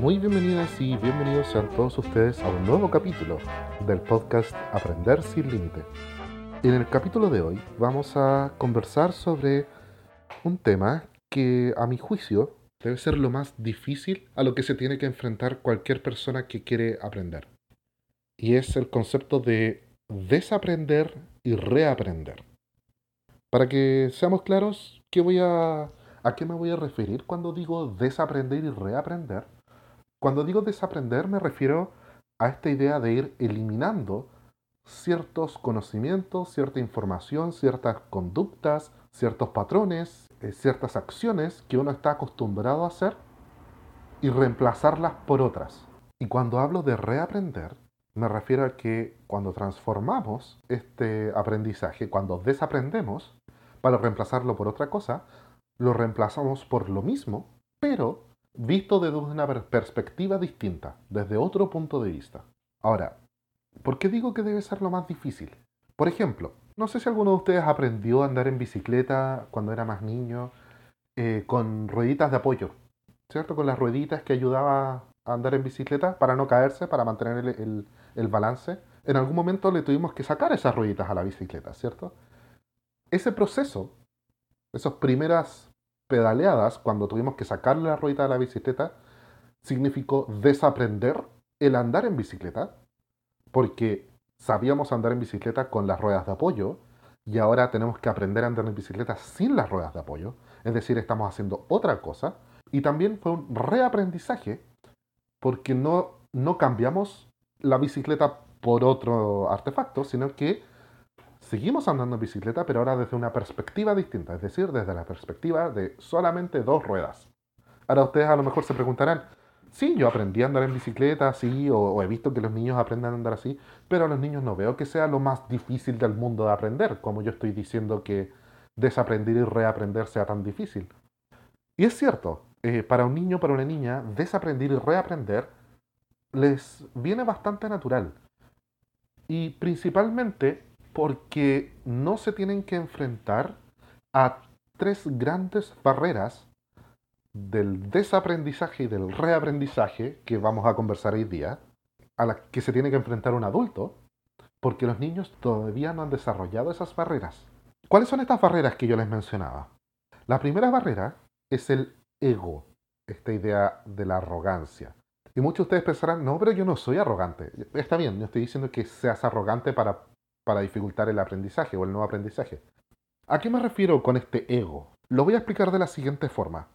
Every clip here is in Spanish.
Muy bienvenidas y bienvenidos sean todos ustedes a un nuevo capítulo del podcast Aprender sin Límite. En el capítulo de hoy vamos a conversar sobre un tema que a mi juicio debe ser lo más difícil a lo que se tiene que enfrentar cualquier persona que quiere aprender. Y es el concepto de desaprender y reaprender. Para que seamos claros, ¿qué voy a, ¿a qué me voy a referir cuando digo desaprender y reaprender? Cuando digo desaprender me refiero a esta idea de ir eliminando ciertos conocimientos, cierta información, ciertas conductas, ciertos patrones, eh, ciertas acciones que uno está acostumbrado a hacer y reemplazarlas por otras. Y cuando hablo de reaprender, me refiero a que cuando transformamos este aprendizaje, cuando desaprendemos, para reemplazarlo por otra cosa, lo reemplazamos por lo mismo, pero visto desde una perspectiva distinta, desde otro punto de vista. Ahora, ¿por qué digo que debe ser lo más difícil? Por ejemplo, no sé si alguno de ustedes aprendió a andar en bicicleta cuando era más niño eh, con rueditas de apoyo, ¿cierto? Con las rueditas que ayudaba a andar en bicicleta para no caerse, para mantener el, el balance. En algún momento le tuvimos que sacar esas rueditas a la bicicleta, ¿cierto? Ese proceso, esas primeras pedaleadas, cuando tuvimos que sacarle la ruedita de la bicicleta, significó desaprender el andar en bicicleta, porque sabíamos andar en bicicleta con las ruedas de apoyo y ahora tenemos que aprender a andar en bicicleta sin las ruedas de apoyo, es decir, estamos haciendo otra cosa, y también fue un reaprendizaje porque no, no cambiamos la bicicleta por otro artefacto, sino que seguimos andando en bicicleta, pero ahora desde una perspectiva distinta, es decir, desde la perspectiva de solamente dos ruedas. Ahora ustedes a lo mejor se preguntarán, sí, yo aprendí a andar en bicicleta, sí, o, he visto que los niños aprenden a andar así, pero a los niños no veo que sea lo más difícil del mundo de aprender, como yo estoy diciendo que desaprender y reaprender sea tan difícil. Y es cierto, eh, para un niño, para una niña, desaprender y reaprender les viene bastante natural. Y principalmente porque no se tienen que enfrentar a tres grandes barreras del desaprendizaje y del reaprendizaje que vamos a conversar hoy día, a las que se tiene que enfrentar un adulto, porque los niños todavía no han desarrollado esas barreras. ¿Cuáles son estas barreras que yo les mencionaba? La primera barrera es el ego, esta idea de la arrogancia. Y muchos de ustedes pensarán, no, pero yo no soy arrogante. Está bien, no estoy diciendo que seas arrogante para para dificultar el aprendizaje o el nuevo aprendizaje. ¿A qué me refiero con este ego? Lo voy a explicar de la siguiente forma.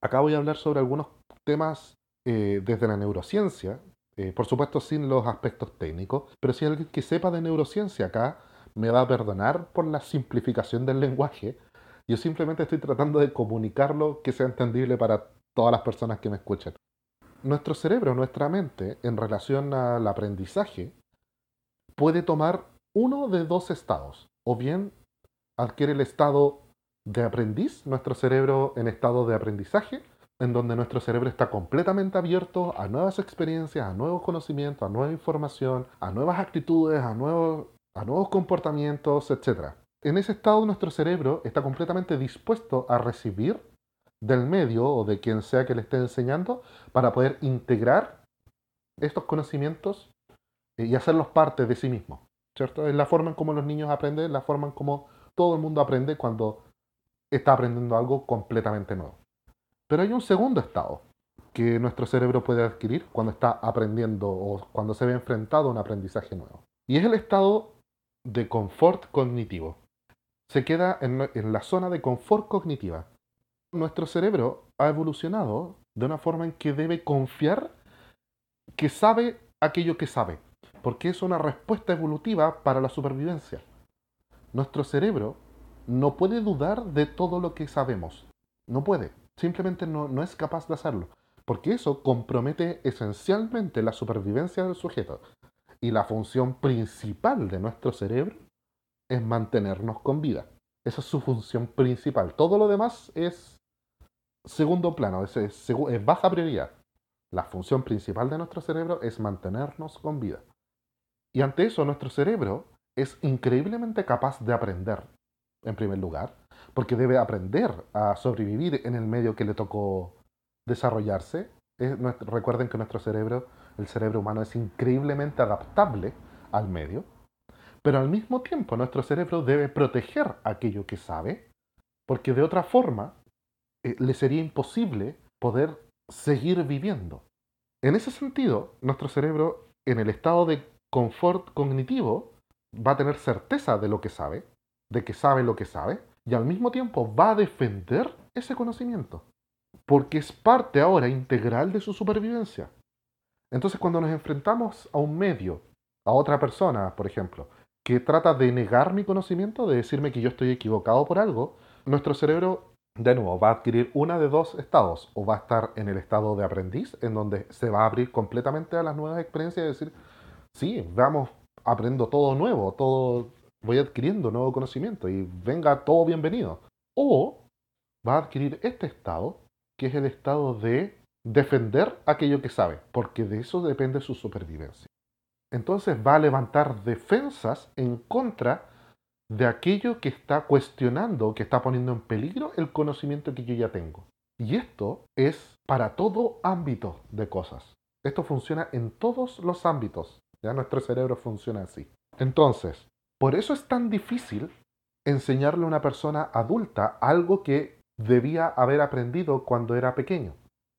Acá voy a hablar sobre algunos temas eh, desde la neurociencia, eh, por supuesto sin los aspectos técnicos, pero si alguien que sepa de neurociencia acá me va a perdonar por la simplificación del lenguaje, yo simplemente estoy tratando de comunicarlo que sea entendible para todas las personas que me escuchen. Nuestro cerebro, nuestra mente, en relación al aprendizaje, puede tomar uno de dos estados. O bien adquiere el estado de aprendiz, nuestro cerebro en estado de aprendizaje, en donde nuestro cerebro está completamente abierto a nuevas experiencias, a nuevos conocimientos, a nueva información, a nuevas actitudes, a nuevos, a nuevos comportamientos, etc. En ese estado nuestro cerebro está completamente dispuesto a recibir del medio o de quien sea que le esté enseñando para poder integrar estos conocimientos y hacerlos parte de sí mismos. ¿Cierto? Es la forma en cómo los niños aprenden, la forma en cómo todo el mundo aprende cuando está aprendiendo algo completamente nuevo. Pero hay un segundo estado que nuestro cerebro puede adquirir cuando está aprendiendo o cuando se ve enfrentado a un aprendizaje nuevo. Y es el estado de confort cognitivo. Se queda en, en la zona de confort cognitiva. Nuestro cerebro ha evolucionado de una forma en que debe confiar que sabe aquello que sabe porque es una respuesta evolutiva para la supervivencia. Nuestro cerebro no puede dudar de todo lo que sabemos. No puede. Simplemente no, no es capaz de hacerlo. Porque eso compromete esencialmente la supervivencia del sujeto. Y la función principal de nuestro cerebro es mantenernos con vida. Esa es su función principal. Todo lo demás es segundo plano, es, es baja prioridad. La función principal de nuestro cerebro es mantenernos con vida. Y ante eso nuestro cerebro es increíblemente capaz de aprender, en primer lugar, porque debe aprender a sobrevivir en el medio que le tocó desarrollarse, recuerden que nuestro cerebro, el cerebro humano, es increíblemente adaptable al medio, pero al mismo tiempo nuestro cerebro debe proteger aquello que sabe, porque de otra forma eh, le sería imposible poder seguir viviendo. En ese sentido, nuestro cerebro, en el estado de confort cognitivo, va a tener certeza de lo que sabe, de que sabe lo que sabe, y al mismo tiempo va a defender ese conocimiento, porque es parte ahora integral de su supervivencia. Entonces cuando nos enfrentamos a un medio, a otra persona, por ejemplo, que trata de negar mi conocimiento, de decirme que yo estoy equivocado por algo, nuestro cerebro de nuevo, va a adquirir una de dos estados, o va a estar en el estado de aprendiz, en donde se va a abrir completamente a las nuevas experiencias y decir, sí, vamos, aprendo todo nuevo, todo, voy adquiriendo nuevo conocimiento y venga todo bienvenido. O va a adquirir este estado, que es el estado de defender aquello que sabe, porque de eso depende su supervivencia. Entonces va a levantar defensas en contra de aquello que está cuestionando, que está poniendo en peligro el conocimiento que yo ya tengo. Y esto es para todo ámbito de cosas. Esto funciona en todos los ámbitos. Ya nuestro cerebro funciona así. Entonces, por eso es tan difícil enseñarle a una persona adulta algo que debía haber aprendido cuando era pequeño.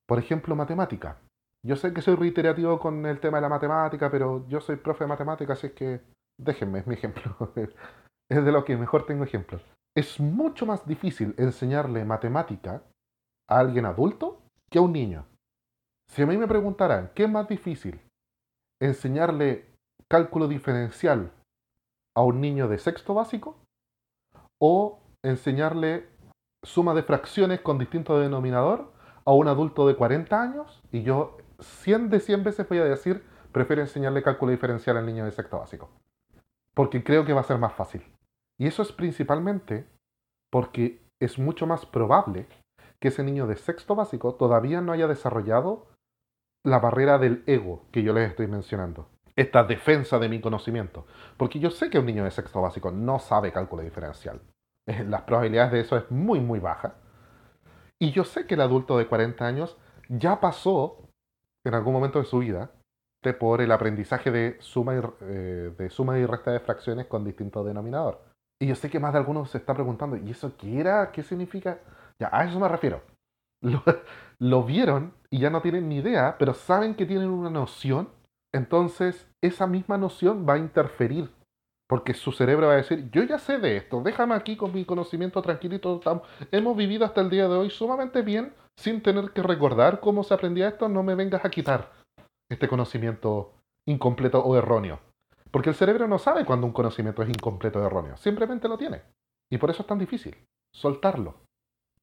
Por ejemplo, matemática. Yo sé que soy reiterativo con el tema de la matemática, pero yo soy profe de matemática, así que déjenme, es mi ejemplo. es de lo que mejor tengo ejemplos. Es mucho más difícil enseñarle matemática a alguien adulto que a un niño. Si a mí me preguntaran, ¿qué es más difícil? ¿Enseñarle cálculo diferencial a un niño de sexto básico? ¿O enseñarle suma de fracciones con distinto denominador a un adulto de 40 años? Y yo 100 de 100 veces voy a decir, prefiero enseñarle cálculo diferencial al niño de sexto básico. Porque creo que va a ser más fácil. Y eso es principalmente porque es mucho más probable que ese niño de sexto básico todavía no haya desarrollado la barrera del ego que yo les estoy mencionando. Esta defensa de mi conocimiento. Porque yo sé que un niño de sexto básico no sabe cálculo diferencial. Las probabilidades de eso es muy, muy baja. Y yo sé que el adulto de 40 años ya pasó en algún momento de su vida por el aprendizaje de suma y, eh, de suma y resta de fracciones con distinto denominador. Y yo sé que más de algunos se está preguntando, ¿y eso qué era? ¿Qué significa? Ya, a eso me refiero. Lo, vieron y ya no tienen ni idea, pero saben que tienen una noción. Entonces, esa misma noción va a interferir. Porque su cerebro va a decir, yo ya sé de esto, déjame aquí con mi conocimiento tranquilito. Hemos vivido hasta el día de hoy sumamente bien sin tener que recordar cómo se aprendía esto. No me vengas a quitar este conocimiento incompleto o erróneo. Porque el cerebro no sabe cuando un conocimiento es incompleto o erróneo, simplemente lo tiene. Y por eso es tan difícil soltarlo,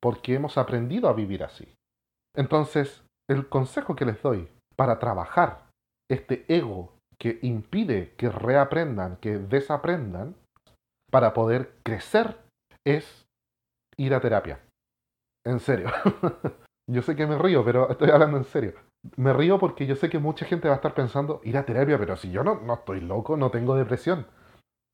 porque hemos aprendido a vivir así. Entonces, el consejo que les doy para trabajar este ego que impide que reaprendan, que desaprendan, para poder crecer, es ir a terapia. En serio. Yo sé que me río, pero estoy hablando en serio me río porque yo sé que mucha gente va a estar pensando, ir a terapia, pero si yo no, no estoy loco, no tengo depresión.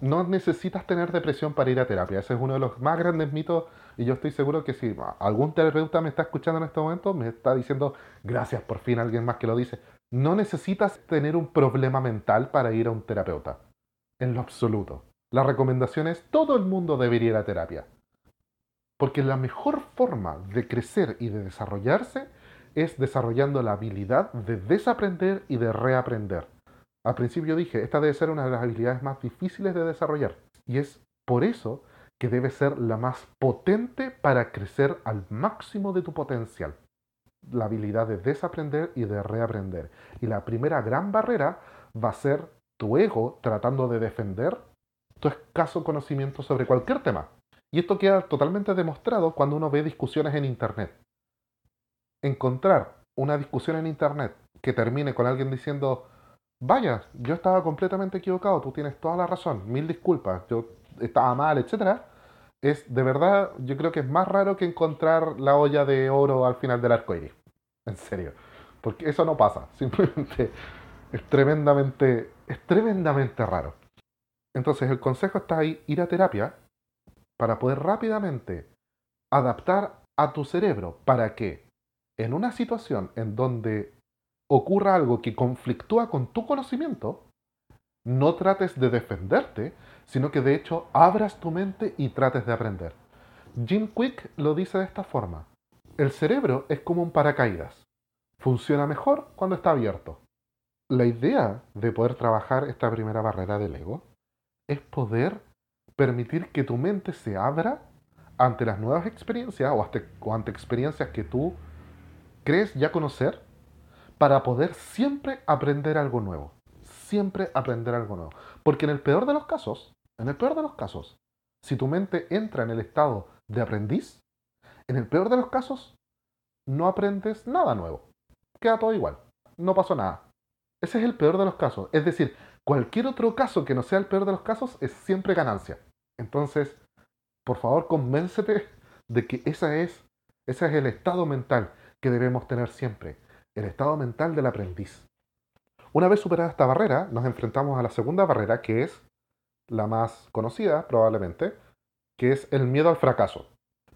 No necesitas tener depresión para ir a terapia. Ese es uno de los más grandes mitos y yo estoy seguro que si algún terapeuta me está escuchando en este momento, me está diciendo, gracias, por fin alguien más que lo dice. No necesitas tener un problema mental para ir a un terapeuta. En lo absoluto. La recomendación es, todo el mundo debería ir a terapia. Porque la mejor forma de crecer y de desarrollarse es desarrollando la habilidad de desaprender y de reaprender. Al principio dije, esta debe ser una de las habilidades más difíciles de desarrollar. Y es por eso que debe ser la más potente para crecer al máximo de tu potencial. La habilidad de desaprender y de reaprender. Y la primera gran barrera va a ser tu ego tratando de defender tu escaso conocimiento sobre cualquier tema. Y esto queda totalmente demostrado cuando uno ve discusiones en Internet encontrar una discusión en Internet que termine con alguien diciendo, vaya, yo estaba completamente equivocado, tú tienes toda la razón, mil disculpas, yo estaba mal, etc., es de verdad, yo creo que es más raro que encontrar la olla de oro al final del arco iris. En serio. Porque eso no pasa. Simplemente es tremendamente, es tremendamente raro. Entonces el consejo está ahí, ir a terapia para poder rápidamente adaptar a tu cerebro para que en una situación en donde ocurra algo que conflictúa con tu conocimiento, no trates de defenderte, sino que de hecho abras tu mente y trates de aprender. Jim Quick lo dice de esta forma. El cerebro es como un paracaídas. Funciona mejor cuando está abierto. La idea de poder trabajar esta primera barrera del ego es poder permitir que tu mente se abra ante las nuevas experiencias o, o ante experiencias que tú crees ya conocer para poder siempre aprender algo nuevo. Siempre aprender algo nuevo. Porque en el peor de los casos, en el peor de los casos, si tu mente entra en el estado de aprendiz, en el peor de los casos, no aprendes nada nuevo. Queda todo igual. No pasó nada. Ese es el peor de los casos. Es decir, cualquier otro caso que no sea el peor de los casos es siempre ganancia. Entonces, por favor, convéncete de que esa es, ese es el estado mental que debemos tener siempre el estado mental del aprendiz. Una vez superada esta barrera, nos enfrentamos a la segunda barrera, que es la más conocida probablemente, que es el miedo al fracaso.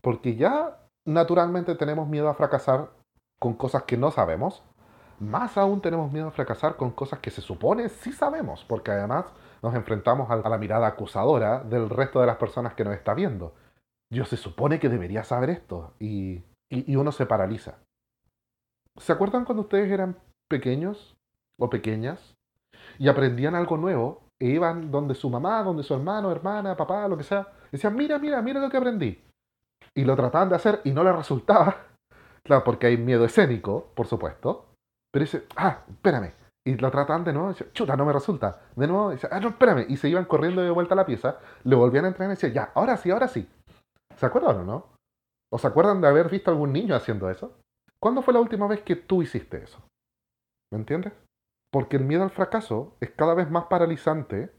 Porque ya naturalmente tenemos miedo a fracasar con cosas que no sabemos, más aún tenemos miedo a fracasar con cosas que se supone sí sabemos, porque además nos enfrentamos a la mirada acusadora del resto de las personas que nos está viendo. Yo se supone que debería saber esto y, y uno se paraliza. ¿Se acuerdan cuando ustedes eran pequeños o pequeñas y aprendían algo nuevo e iban donde su mamá, donde su hermano, hermana, papá, lo que sea, decían, mira, mira, mira lo que aprendí? Y lo trataban de hacer y no les resultaba. Claro, porque hay miedo escénico, por supuesto. Pero dice, ah, espérame. Y lo trataban de nuevo, y dice, chuta, no me resulta. De nuevo, dice, ah, no, espérame. Y se iban corriendo de vuelta a la pieza, le volvían a entrar y decían, ya, ahora sí, ahora sí. ¿Se acuerdan o no? ¿O se acuerdan de haber visto algún niño haciendo eso? ¿Cuándo fue la última vez que tú hiciste eso? ¿Me entiendes? Porque el miedo al fracaso es cada vez más paralizante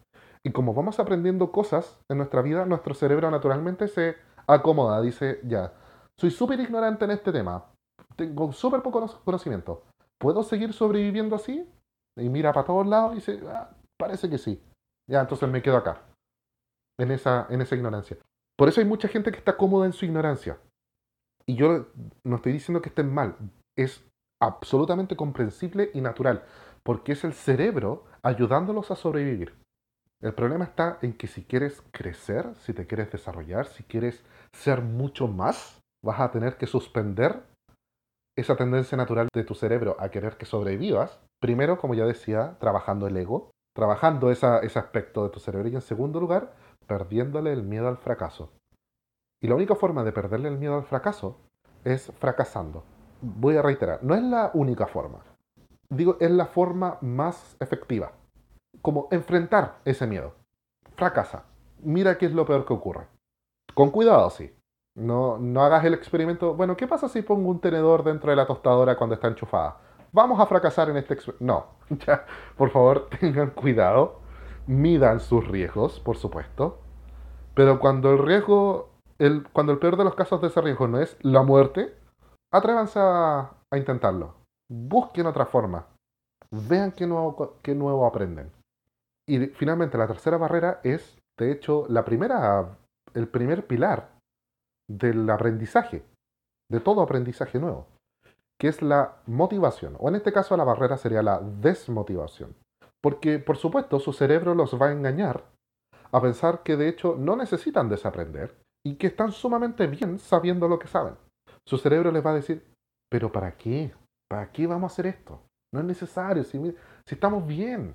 y como vamos aprendiendo cosas en nuestra vida, nuestro cerebro naturalmente se acomoda, dice, ya, soy súper ignorante en este tema, tengo súper poco conocimiento, ¿puedo seguir sobreviviendo así? Y mira para todos lados y dice, ah, parece que sí. Ya, entonces me quedo acá, en esa, en esa ignorancia. Por eso hay mucha gente que está cómoda en su ignorancia. Y yo no estoy diciendo que estén mal, es absolutamente comprensible y natural, porque es el cerebro ayudándolos a sobrevivir. El problema está en que si quieres crecer, si te quieres desarrollar, si quieres ser mucho más, vas a tener que suspender esa tendencia natural de tu cerebro a querer que sobrevivas. Primero, como ya decía, trabajando el ego, trabajando ese aspecto de tu cerebro y en segundo lugar, perdiéndole el miedo al fracaso. Y la única forma de perderle el miedo al fracaso es fracasando. Voy a reiterar, no es la única forma. Digo, es la forma más efectiva. Como enfrentar ese miedo. Fracasa. Mira qué es lo peor que ocurre. Con cuidado, sí. No, no hagas el experimento. Bueno, ¿qué pasa si pongo un tenedor dentro de la tostadora cuando está enchufada? Vamos a fracasar en este experimento. No, ya, por favor, tengan cuidado. Midan sus riesgos, por supuesto. Pero cuando el riesgo cuando el peor de los casos de ese riesgo no es la muerte, atrévanse a, intentarlo. Busquen otra forma. Vean qué nuevo, qué nuevo aprenden. Y finalmente la tercera barrera es, de hecho, la primera, el primer pilar del aprendizaje, de todo aprendizaje nuevo, que es la motivación. O en este caso la barrera sería la desmotivación. Porque, por supuesto, su cerebro los va a engañar a pensar que de hecho no necesitan desaprender y que están sumamente bien sabiendo lo que saben. Su cerebro les va a decir, pero ¿para qué? ¿Para qué vamos a hacer esto? No es necesario, si, si estamos bien.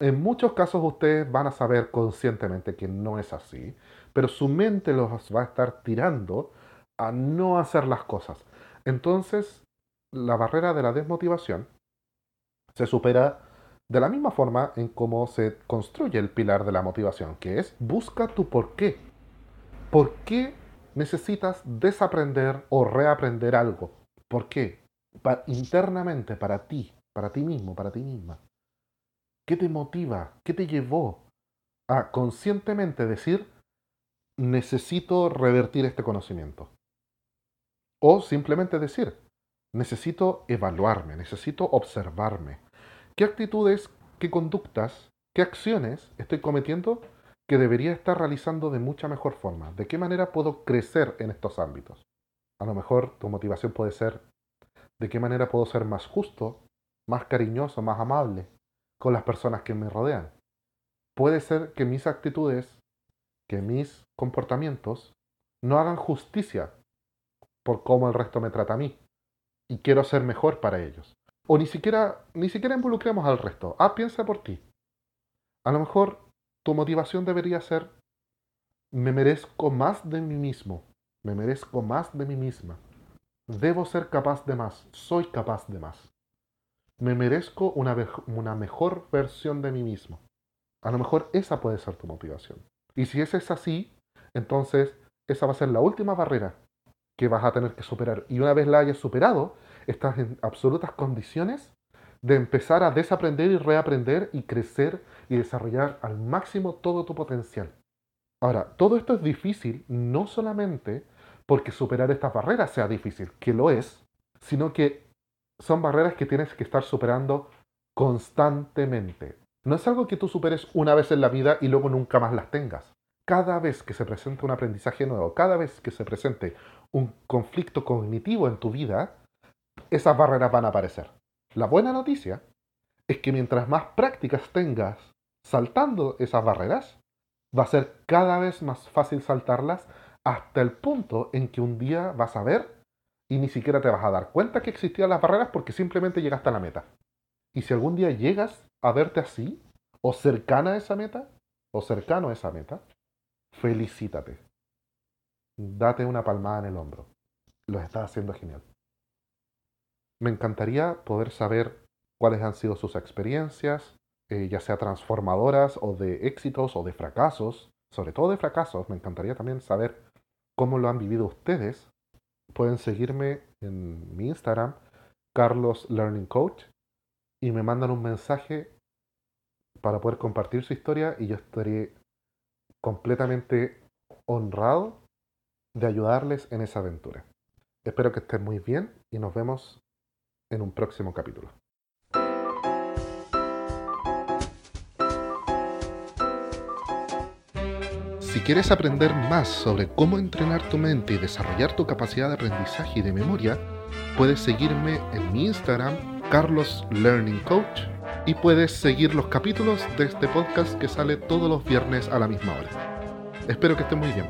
En muchos casos ustedes van a saber conscientemente que no es así, pero su mente los va a estar tirando a no hacer las cosas. Entonces, la barrera de la desmotivación se supera de la misma forma en cómo se construye el pilar de la motivación, que es busca tu por qué. ¿Por qué necesitas desaprender o reaprender algo? ¿Por qué? Internamente, para ti, para ti mismo, para ti misma. ¿Qué te motiva? ¿Qué te llevó a conscientemente decir, necesito revertir este conocimiento? O simplemente decir, necesito evaluarme, necesito observarme. ¿Qué actitudes, qué conductas, qué acciones estoy cometiendo que debería estar realizando de mucha mejor forma. ¿De qué manera puedo crecer en estos ámbitos? A lo mejor tu motivación puede ser, ¿de qué manera puedo ser más justo más cariñoso, más amable con las personas que me rodean. Puede ser que mis actitudes, que mis comportamientos no hagan justicia por cómo el resto me trata a mí. Y quiero ser mejor para ellos. O ni siquiera, ni siquiera involucremos al resto. Ah, piensa por ti. A lo mejor tu motivación debería ser, me merezco más de mí mismo. Me merezco más de mí misma. Debo ser capaz de más. Soy capaz de más. Me merezco una, una mejor versión de mí mismo. A lo mejor esa puede ser tu motivación. Y si esa es así, entonces esa va a ser la última barrera que vas a tener que superar. Y una vez la hayas superado, estás en absolutas condiciones de empezar a desaprender y reaprender y crecer y desarrollar al máximo todo tu potencial. Ahora, todo esto es difícil no solamente porque superar estas barreras sea difícil, que lo es, sino que son barreras que tienes que estar superando constantemente. No es algo que tú superes una vez en la vida y luego nunca más las tengas. Cada vez que se presente un aprendizaje nuevo, cada vez que se presente un conflicto cognitivo en tu vida, esas barreras van a aparecer. La buena noticia es que mientras más prácticas tengas saltando esas barreras, va a ser cada vez más fácil saltarlas hasta el punto en que un día vas a ver y ni siquiera te vas a dar cuenta que existían las barreras porque simplemente llegaste a la meta. Y si algún día llegas a verte así, o cercana a esa meta, o cercano a esa meta, felicítate. Date una palmada en el hombro. Lo estás haciendo genial. Me encantaría poder saber cuáles han sido sus experiencias, eh, ya sea transformadoras o de éxitos o de fracasos, sobre todo de fracasos. Me encantaría también saber cómo lo han vivido ustedes. Pueden seguirme en mi Instagram, Carlos Learning Coach, y me mandan un mensaje para poder compartir su historia y yo estaré completamente honrado de ayudarles en esa aventura. Espero que estén muy bien y nos vemos en un próximo capítulo. Si quieres aprender más sobre cómo entrenar tu mente y desarrollar tu capacidad de aprendizaje y de memoria, puedes seguirme en mi Instagram, Carlos Learning Coach, y puedes seguir los capítulos de este podcast que sale todos los viernes a la misma hora. Espero que estén muy bien.